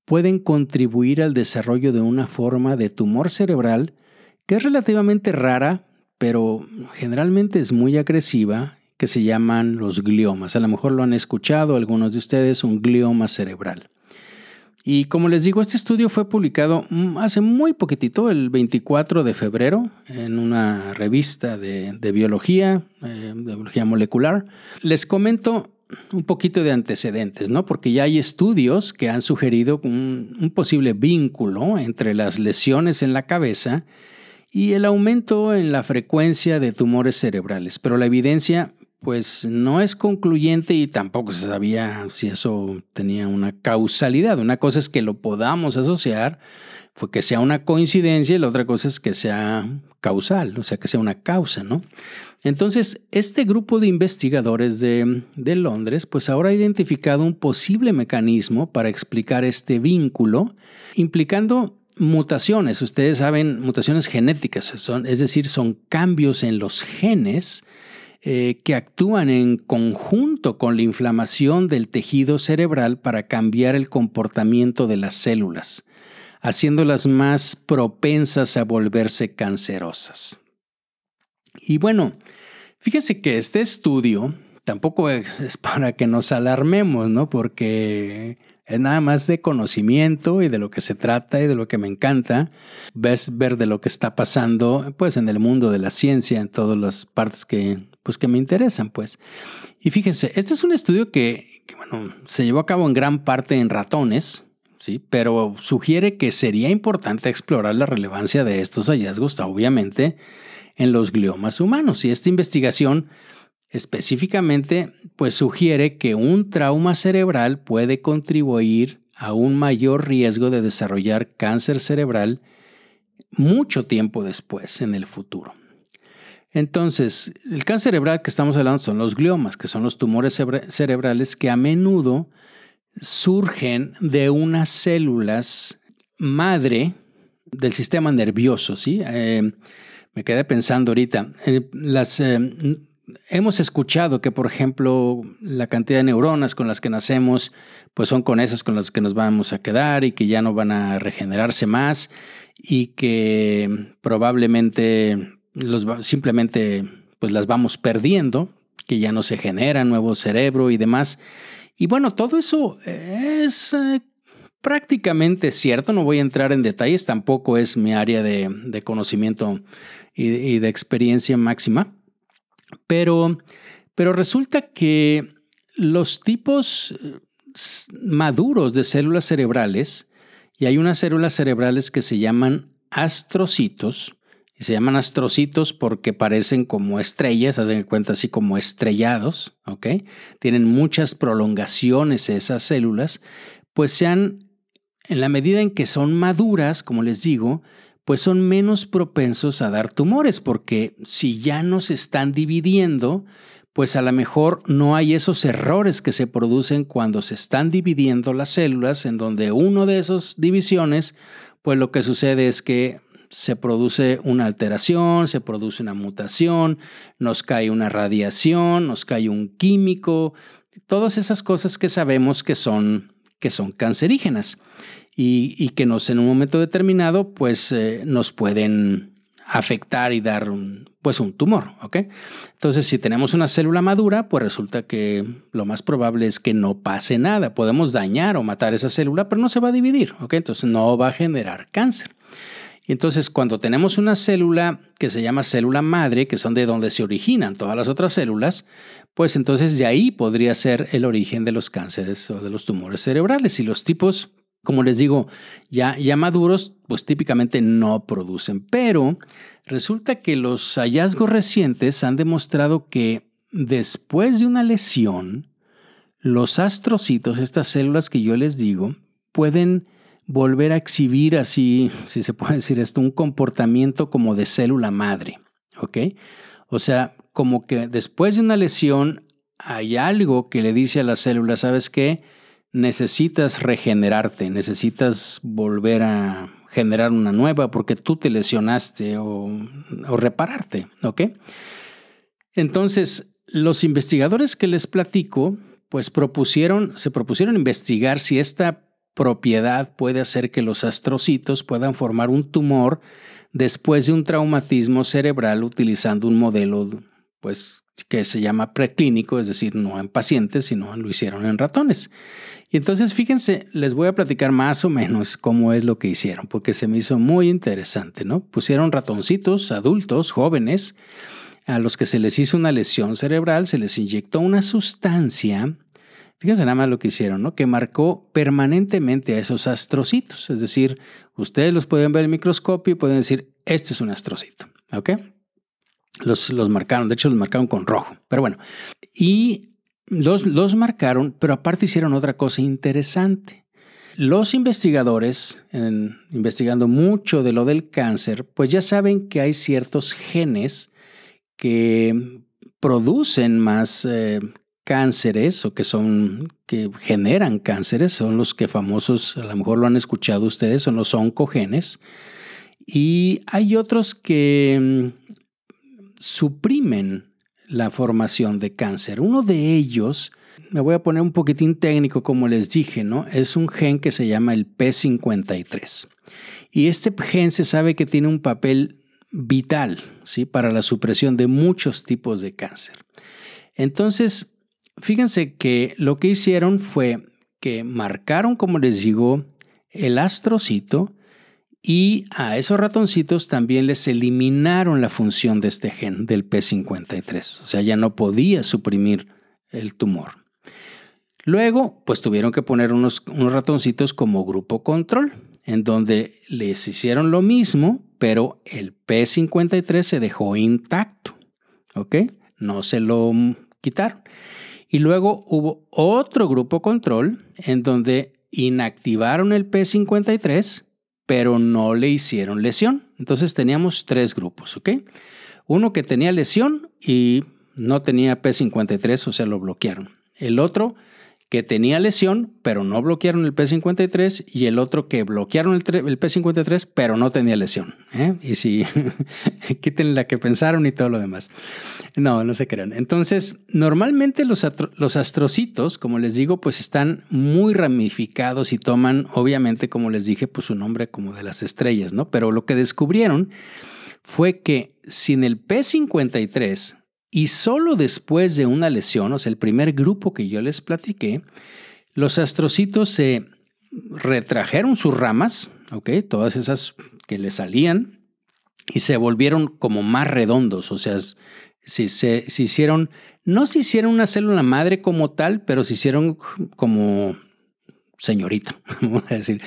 pueden contribuir al desarrollo de una forma de tumor cerebral que es relativamente rara, pero generalmente es muy agresiva que se llaman los gliomas. A lo mejor lo han escuchado algunos de ustedes, un glioma cerebral. Y como les digo, este estudio fue publicado mm, hace muy poquitito, el 24 de febrero, en una revista de, biología, eh, de biología molecular. Les comento un poquito de antecedentes, ¿no? Porque ya hay estudios que han sugerido un, un posible vínculo entre las lesiones en la cabeza y el aumento en la frecuencia de tumores cerebrales, pero la evidencia pues no es concluyente y tampoco se sabía si eso tenía una causalidad. Una cosa es que lo podamos asociar, fue que sea una coincidencia y la otra cosa es que sea causal, o sea, que sea una causa, ¿no? Entonces, este grupo de investigadores de, de Londres, pues ahora ha identificado un posible mecanismo para explicar este vínculo, implicando mutaciones. Ustedes saben, mutaciones genéticas, son, es decir, son cambios en los genes eh, que actúan en conjunto con la inflamación del tejido cerebral para cambiar el comportamiento de las células, haciéndolas más propensas a volverse cancerosas. Y bueno, fíjese que este estudio tampoco es para que nos alarmemos, ¿no? Porque es nada más de conocimiento y de lo que se trata y de lo que me encanta. Ves ver de lo que está pasando pues en el mundo de la ciencia, en todas las partes que pues que me interesan, pues. Y fíjense, este es un estudio que, bueno, se llevó a cabo en gran parte en ratones, ¿sí? Pero sugiere que sería importante explorar la relevancia de estos hallazgos, obviamente, en los gliomas humanos. Y esta investigación específicamente, pues sugiere que un trauma cerebral puede contribuir a un mayor riesgo de desarrollar cáncer cerebral mucho tiempo después, en el futuro. Entonces, el cáncer cerebral que estamos hablando son los gliomas, que son los tumores cerebrales que a menudo surgen de unas células madre del sistema nervioso, ¿sí? Eh, me quedé pensando ahorita, eh, las, eh, hemos escuchado que, por ejemplo, la cantidad de neuronas con las que nacemos, pues son con esas con las que nos vamos a quedar y que ya no van a regenerarse más y que probablemente los, simplemente pues las vamos perdiendo, que ya no se genera nuevo cerebro y demás. Y bueno, todo eso es eh, prácticamente cierto, no voy a entrar en detalles, tampoco es mi área de, conocimiento y, de experiencia máxima, pero, pero resulta que los tipos eh, maduros de células cerebrales, y hay unas células cerebrales que se llaman astrocitos, y se llaman astrocitos porque parecen como estrellas, hacen cuenta así como estrellados, ¿ok? Tienen muchas prolongaciones esas células, pues sean, en la medida en que son maduras, como les digo, pues son menos propensos a dar tumores, porque si ya no se están dividiendo, pues a lo mejor no hay esos errores que se producen cuando se están dividiendo las células, en donde uno de esas divisiones, pues lo que sucede es que se produce una alteración, se produce una mutación, nos cae una radiación, nos cae un químico, todas esas cosas que sabemos que son, que son cancerígenas y, que nos en un momento determinado pues eh, nos pueden afectar y dar un, pues un tumor, ¿ok? Entonces, si tenemos una célula madura, pues resulta que lo más probable es que no pase nada. Podemos dañar o matar esa célula, pero no se va a dividir, ¿ok? Entonces, no va a generar cáncer. Entonces, cuando tenemos una célula que se llama célula madre, que son de donde se originan todas las otras células, pues entonces de ahí podría ser el origen de los cánceres o de los tumores cerebrales. Y los tipos como les digo, ya, ya maduros, pues típicamente no producen. Pero resulta que los hallazgos recientes han demostrado que después de una lesión, los astrocitos, estas células que yo les digo, pueden volver a exhibir así, si se puede decir esto, un comportamiento como de célula madre. ¿Ok? O sea, como que después de una lesión hay algo que le dice a la célula, ¿sabes qué? necesitas regenerarte, necesitas volver a generar una nueva porque tú te lesionaste o, repararte, ¿ok? Entonces, los investigadores que les platico, pues propusieron, se propusieron investigar si esta propiedad puede hacer que los astrocitos puedan formar un tumor después de un traumatismo cerebral utilizando un modelo, pues, que se llama preclínico, es decir, no en pacientes, sino lo hicieron en ratones. Y entonces fíjense, les voy a platicar más o menos cómo es lo que hicieron, porque se me hizo muy interesante, ¿no? Pusieron ratoncitos adultos, jóvenes, a los que se les hizo una lesión cerebral, se les inyectó una sustancia, fíjense nada más lo que hicieron, ¿no? Que marcó permanentemente a esos astrocitos, es decir, ustedes los pueden ver en el microscopio y pueden decir, este es un astrocito, ¿ok? Los, los marcaron, de hecho los marcaron con rojo, pero bueno. Y los, marcaron, pero aparte hicieron otra cosa interesante. Los investigadores, investigando mucho de lo del cáncer, pues ya saben que hay ciertos genes que producen más eh, cánceres o que son que generan cánceres, son los que famosos, a lo mejor lo han escuchado ustedes, son los oncogenes. Y hay otros que mm, suprimen la formación de cáncer. Uno de ellos, me voy a poner un poquitín técnico como les dije, ¿no? Es un gen que se llama el P53. Y este gen se sabe que tiene un papel vital, ¿sí? Para la supresión de muchos tipos de cáncer. Entonces, fíjense que lo que hicieron fue que marcaron, como les digo, el astrocito y a esos ratoncitos también les eliminaron la función de este gen del P53, o sea, ya no podía suprimir el tumor. Luego, pues tuvieron que poner unos, ratoncitos como grupo control, en donde les hicieron lo mismo, pero el P53 se dejó intacto, ¿ok? No se lo quitaron. Y luego hubo otro grupo control en donde inactivaron el P53 pero no le hicieron lesión. Entonces teníamos tres grupos, ¿ok? Uno que tenía lesión y no tenía P53, o sea, lo bloquearon. El otro que tenía lesión, pero no bloquearon el P53, y el otro que bloquearon el, P53, pero no tenía lesión. ¿eh? Y si quiten la que pensaron y todo lo demás. No, no se crean. Entonces, normalmente los, los astrocitos, como les digo, pues están muy ramificados y toman, obviamente, como les dije, pues su nombre como de las estrellas, ¿no? Pero lo que descubrieron fue que sin el P53 y solo después de una lesión, o sea, el primer grupo que yo les platiqué, los astrocitos se retrajeron sus ramas, ¿ok? Todas esas que le salían, y se volvieron como más redondos, o sea, si se, hicieron, no se hicieron una célula madre como tal, pero se hicieron como señorita, vamos a decir.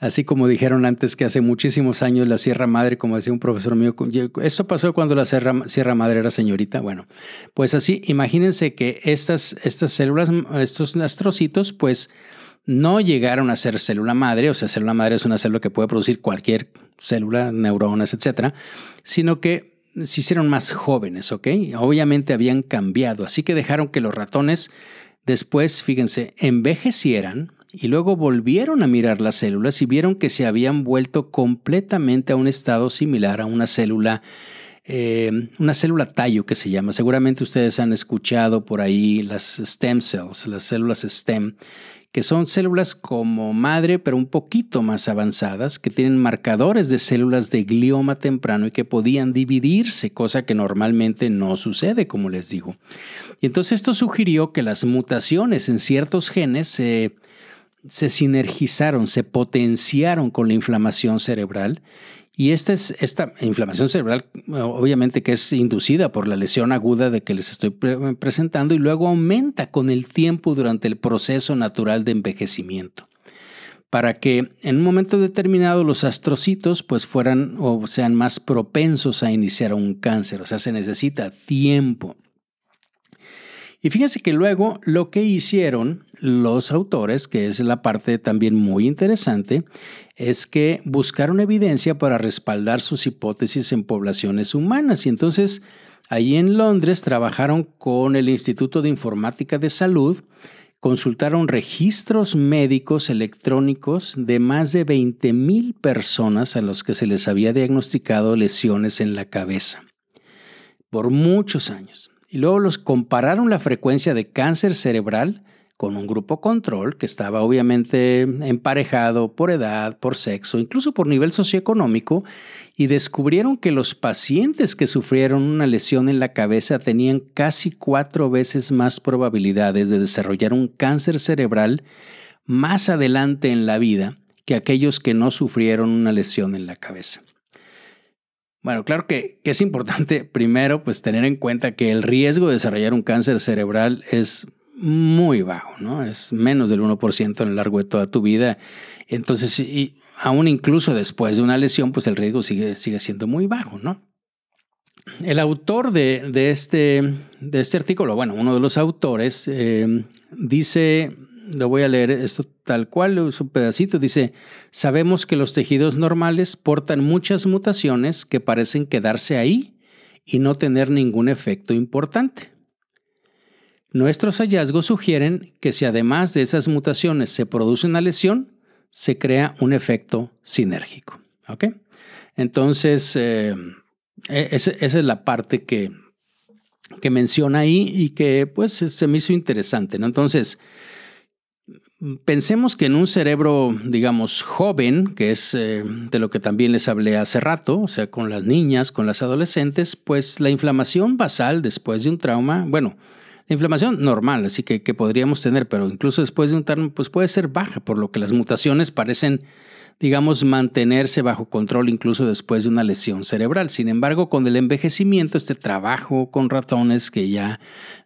Así como dijeron antes que hace muchísimos años la Sierra Madre, como decía un profesor mío, esto pasó cuando la Sierra, Sierra Madre era señorita. Bueno, pues así, imagínense que estas, estas células, estos astrocitos, pues no llegaron a ser célula madre, o sea, célula madre es una célula que puede producir cualquier célula, neuronas, etcétera, sino que se hicieron más jóvenes, ¿ok? Obviamente habían cambiado, así que dejaron que los ratones después, fíjense, envejecieran y luego volvieron a mirar las células y vieron que se habían vuelto completamente a un estado similar a una célula, eh, una célula tallo que se llama. Seguramente ustedes han escuchado por ahí las stem cells, las células stem, que son células como madre, pero un poquito más avanzadas, que tienen marcadores de células de glioma temprano y que podían dividirse, cosa que normalmente no sucede, como les digo. Y entonces esto sugirió que las mutaciones en ciertos genes se se sinergizaron, se potenciaron con la inflamación cerebral. Y esta, es, esta inflamación cerebral, obviamente que es inducida por la lesión aguda de que les estoy presentando y luego aumenta con el tiempo durante el proceso natural de envejecimiento. Para que en un momento determinado los astrocitos pues fueran o sean más propensos a iniciar un cáncer. O sea, se necesita tiempo. Y fíjense que luego lo que hicieron los autores, que es la parte también muy interesante, es que buscaron evidencia para respaldar sus hipótesis en poblaciones humanas. Y entonces, allí en Londres trabajaron con el Instituto de Informática de Salud, consultaron registros médicos electrónicos de más de 20 mil personas a los que se les había diagnosticado lesiones en la cabeza por muchos años. Y luego los compararon la frecuencia de cáncer cerebral con un grupo control que estaba obviamente emparejado por edad, por sexo, incluso por nivel socioeconómico, y descubrieron que los pacientes que sufrieron una lesión en la cabeza tenían casi cuatro veces más probabilidades de desarrollar un cáncer cerebral más adelante en la vida que aquellos que no sufrieron una lesión en la cabeza. Bueno, claro que, es importante primero pues tener en cuenta que el riesgo de desarrollar un cáncer cerebral es muy bajo, ¿no? Es menos del 1% en el largo de toda tu vida. Entonces, y aún incluso después de una lesión, pues el riesgo sigue, sigue siendo muy bajo, ¿no? El autor de, este, de este artículo, bueno, uno de los autores, eh, dice lo voy a leer esto tal cual, es un pedacito, dice, sabemos que los tejidos normales portan muchas mutaciones que parecen quedarse ahí y no tener ningún efecto importante. Nuestros hallazgos sugieren que si además de esas mutaciones se produce una lesión, se crea un efecto sinérgico. ¿Ok? Entonces, eh, e-, esa, es la parte que, que menciona ahí y que pues se me hizo interesante. ¿no? Entonces, Pensemos que en un cerebro, digamos, joven, que es eh, de lo que también les hablé hace rato, o sea, con las niñas, con las adolescentes, pues la inflamación basal después de un trauma, bueno, la inflamación normal, así que, que podríamos tener, pero incluso después de un trauma, pues puede ser baja, por lo que las mutaciones parecen digamos, mantenerse bajo control incluso después de una lesión cerebral. Sin embargo, con el envejecimiento, este trabajo con ratones que ya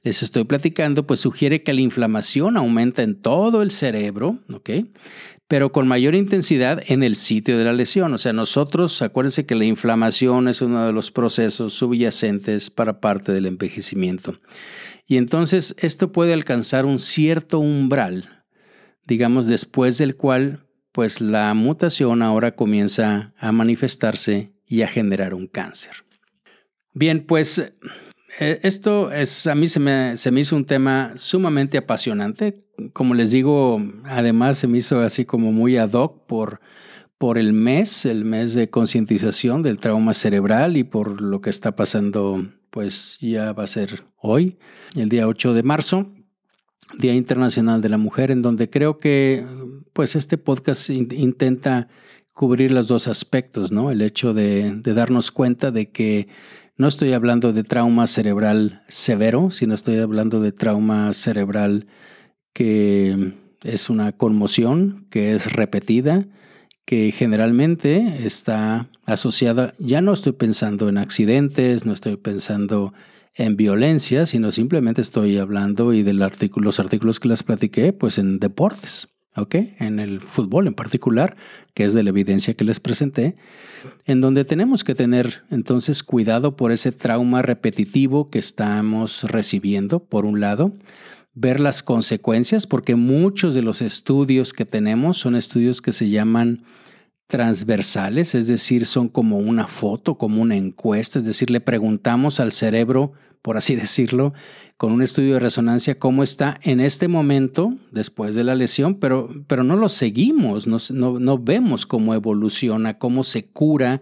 les estoy platicando, pues sugiere que la inflamación aumenta en todo el cerebro. Pero con mayor intensidad en el sitio de la lesión. O sea, nosotros, acuérdense que la inflamación es uno de los procesos subyacentes para parte del envejecimiento. Y entonces esto puede alcanzar un cierto umbral, digamos, después del cual pues la mutación ahora comienza a manifestarse y a generar un cáncer. Bien, pues eh, esto es, a mí se me, se me hizo un tema sumamente apasionante. Como les digo, además se me hizo así como muy ad hoc por, por el mes, el mes de concientización del trauma cerebral y por lo que está pasando, pues ya va a ser hoy, el día 8 de marzo. Día Internacional de la Mujer, en donde creo que pues este podcast intenta cubrir los dos aspectos, ¿no? El hecho de, darnos cuenta de que no estoy hablando de trauma cerebral severo, sino estoy hablando de trauma cerebral que es una conmoción, que es repetida, que generalmente está asociada, ya no estoy pensando en accidentes, no estoy pensando en violencia, sino simplemente estoy hablando y de los artículos que les platiqué, pues en deportes. ¿Ok? En el fútbol en particular, que es de la evidencia que les presenté, en donde tenemos que tener entonces cuidado por ese trauma repetitivo que estamos recibiendo, por un lado, ver las consecuencias, porque muchos de los estudios que tenemos son estudios que se llaman transversales, es decir, son como una foto, como una encuesta, es decir, le preguntamos al cerebro, por así decirlo, con un estudio de resonancia, cómo está en este momento, después de la lesión, pero, pero no lo seguimos, no, no vemos cómo evoluciona, cómo se cura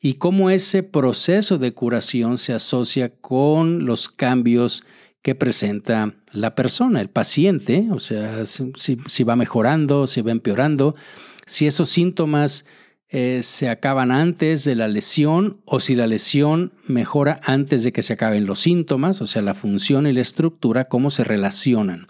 y cómo ese proceso de curación se asocia con los cambios que presenta la persona, el paciente, o sea, si, va mejorando, si va empeorando, si esos síntomas eh, se acaban antes de la lesión o si la lesión mejora antes de que se acaben los síntomas, o sea, la función y la estructura, cómo se relacionan.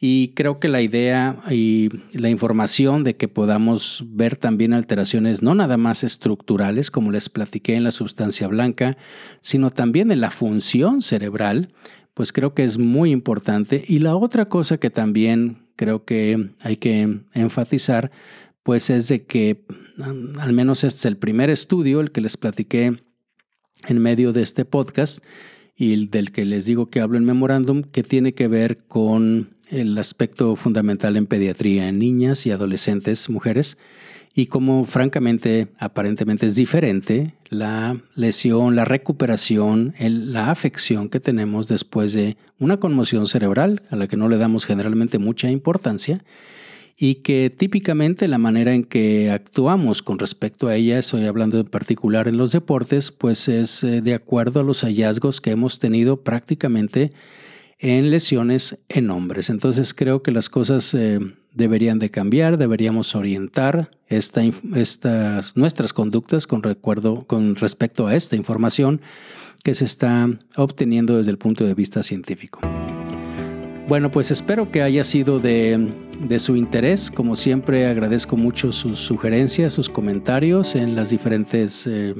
Y creo que la idea y la información de que podamos ver también alteraciones no nada más estructurales, como les platiqué en la sustancia blanca, sino también en la función cerebral, pues creo que es muy importante. Y la otra cosa que también creo que hay que enfatizar, pues es de que al menos este es el primer estudio, el que les platiqué en medio de este podcast y del que les digo que hablo en memorándum, que tiene que ver con el aspecto fundamental en pediatría en niñas y adolescentes, mujeres, y como francamente aparentemente es diferente la lesión, la recuperación, la afección que tenemos después de una conmoción cerebral a la que no le damos generalmente mucha importancia y que típicamente la manera en que actuamos con respecto a ella, estoy hablando en particular en los deportes, pues es eh, de acuerdo a los hallazgos que hemos tenido prácticamente en lesiones en hombres. Entonces creo que las cosas eh, deberían de cambiar, deberíamos orientar esta, estas, nuestras conductas con, recuerdo, con respecto a esta información que se está obteniendo desde el punto de vista científico. Bueno, pues espero que haya sido de, su interés. Como siempre, agradezco mucho sus sugerencias, sus comentarios en las diferentes eh,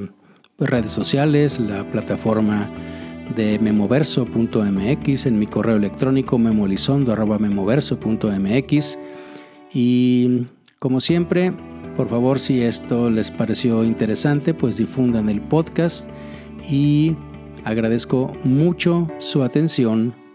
redes sociales, la plataforma de memoverso.mx, en mi correo electrónico memolizondo.memoverso.mx. Y como siempre, por favor, si esto les pareció interesante, pues difundan el podcast y agradezco mucho su atención.